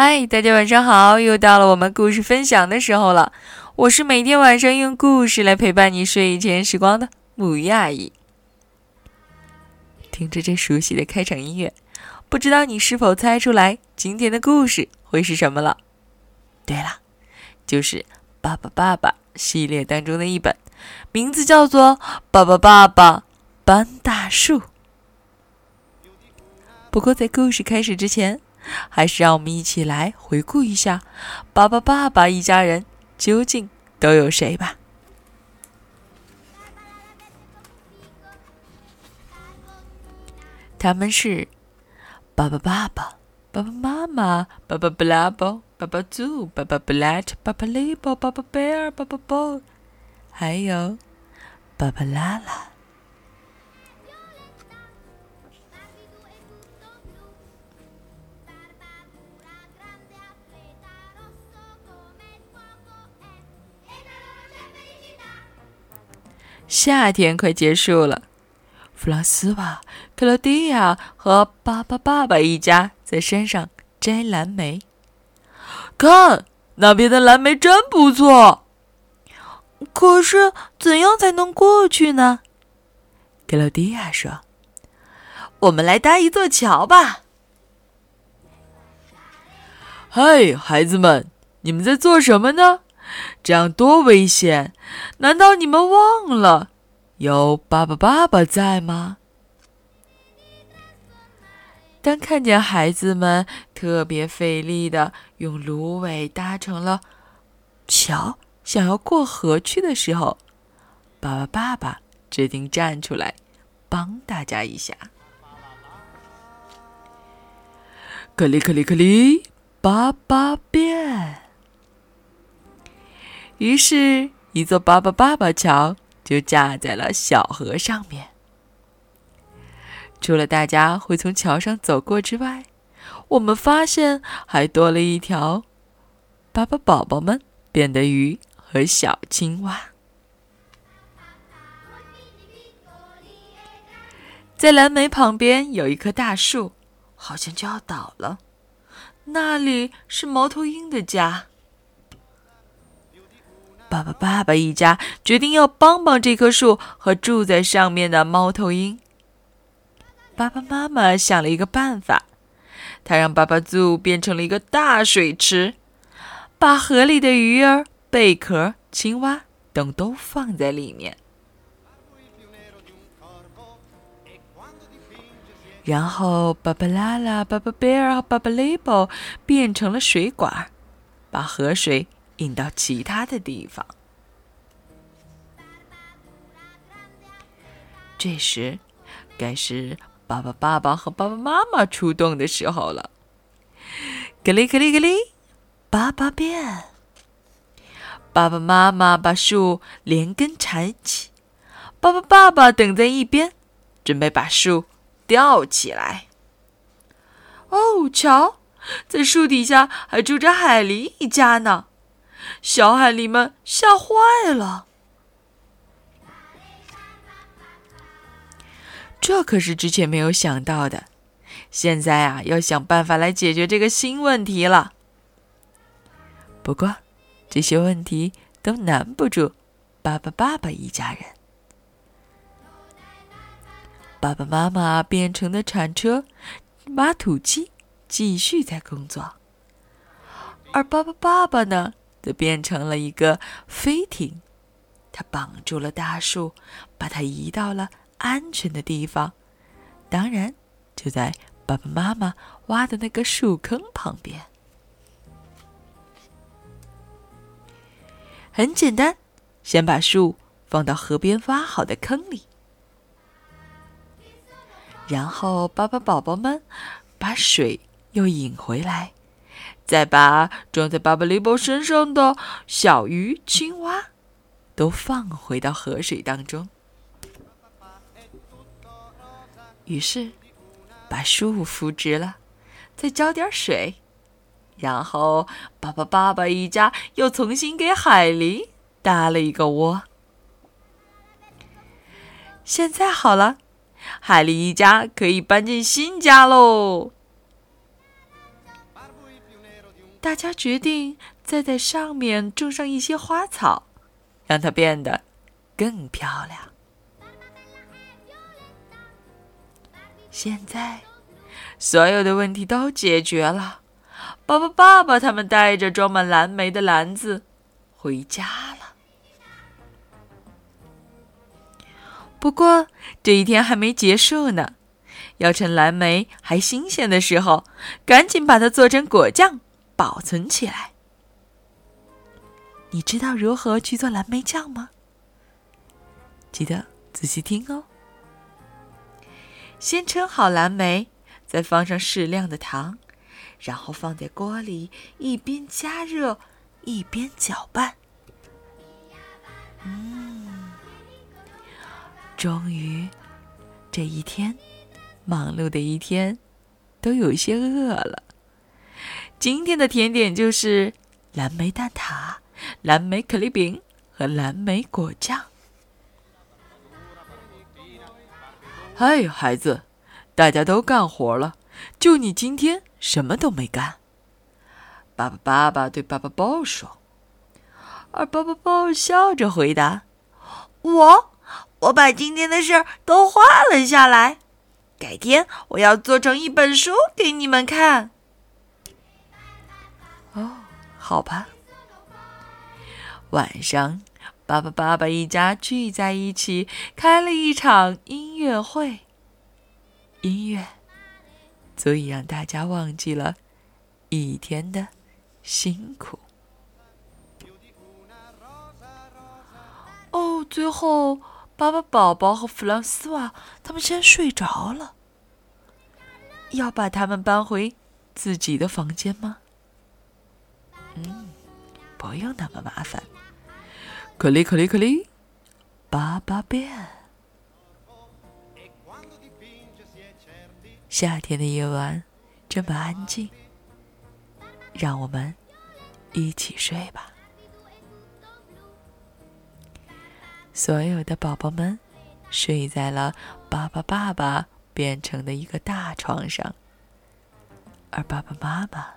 嗨，大家晚上好！又到了我们故事分享的时候了。我是每天晚上用故事来陪伴你睡前时光的木鱼阿姨。听着这熟悉的开场音乐，不知道你是否猜出来今天的故事会是什么了？对了，就是《爸爸爸爸》系列当中的一本，名字叫做《爸爸爸爸搬大树》。不过在故事开始之前，还是让我们一起来回顾一下巴巴爸爸一家人究竟都有谁吧。他们是巴巴爸爸、巴巴妈妈、巴巴布拉伯、巴巴猪、巴巴布拉特、巴巴利伯、巴巴贝尔、巴巴波，还有巴巴拉拉。夏天快结束了，弗朗斯瓦、克罗地亚和巴巴爸爸一家在山上摘蓝莓。看，那边的蓝莓真不错。可是，怎样才能过去呢？克罗地亚说：“我们来搭一座桥吧。”嗨，孩子们，你们在做什么呢？这样多危险！难道你们忘了有爸爸爸爸在吗？当看见孩子们特别费力的用芦苇搭成了桥，想要过河去的时候，爸爸爸爸决定站出来帮大家一下。克里克里克里，爸爸变。于是，一座巴巴爸爸桥就架在了小河上面。除了大家会从桥上走过之外，我们发现还多了一条巴巴宝宝们变的鱼和小青蛙。在蓝莓旁边有一棵大树，好像就要倒了。那里是猫头鹰的家。爸爸、爸爸一家决定要帮帮这棵树和住在上面的猫头鹰。爸爸妈妈想了一个办法，他让爸爸猪变成了一个大水池，把河里的鱼儿、贝壳、青蛙等都放在里面。然后，巴巴拉拉、巴巴贝尔和巴巴雷波变成了水管，把河水。引到其他的地方。这时，该是爸爸、爸爸和爸爸妈妈出动的时候了。格里格里格里，爸爸变。爸爸妈妈把树连根缠起，爸爸、爸爸等在一边，准备把树吊起来。哦，瞧，在树底下还住着海狸一家呢。小海狸们吓坏了，这可是之前没有想到的。现在啊，要想办法来解决这个新问题了。不过，这些问题都难不住爸爸、爸爸一家人。爸爸妈妈变成的铲车、挖土机继续在工作，而爸爸、爸爸呢？就变成了一个飞艇，它绑住了大树，把它移到了安全的地方。当然，就在爸爸妈妈挖的那个树坑旁边。很简单，先把树放到河边挖好的坑里，然后爸爸宝宝们把水又引回来。再把装在巴巴利波身上的小鱼、青蛙都放回到河水当中。于是，把树扶直了，再浇点水，然后爸爸、爸爸一家又重新给海狸搭了一个窝。现在好了，海狸一家可以搬进新家喽。大家决定再在上面种上一些花草，让它变得更漂亮。现在，所有的问题都解决了。爸爸、爸爸他们带着装满蓝莓的篮子回家了。不过，这一天还没结束呢，要趁蓝莓还新鲜的时候，赶紧把它做成果酱，保存起来。你知道如何去做蓝莓酱吗？记得仔细听哦。先称好蓝莓，再放上适量的糖，然后放在锅里，一边加热一边搅拌。嗯，终于，这一天，忙碌的一天，都有些饿了。今天的甜点就是蓝莓蛋挞、蓝莓可丽饼和蓝莓果酱。嗨，孩子，大家都干活了，就你今天什么都没干。爸爸爸爸对爸爸豹说，而爸爸豹笑着回答：“我，我把今天的事儿都画了下来，改天我要做成一本书给你们看。”好吧。晚上。爸爸、爸爸一家聚在一起，开了一场音乐会。音乐足以让大家忘记了一天的辛苦。哦，最后，爸爸宝宝和弗朗斯瓦他们先睡着了。要把他们搬回自己的房间吗？嗯，不用那么麻烦。可里可里可里，爸爸变。夏天的夜晚这么安静，让我们一起睡吧。所有的宝宝们睡在了爸爸爸爸变成的一个大床上，而爸爸妈妈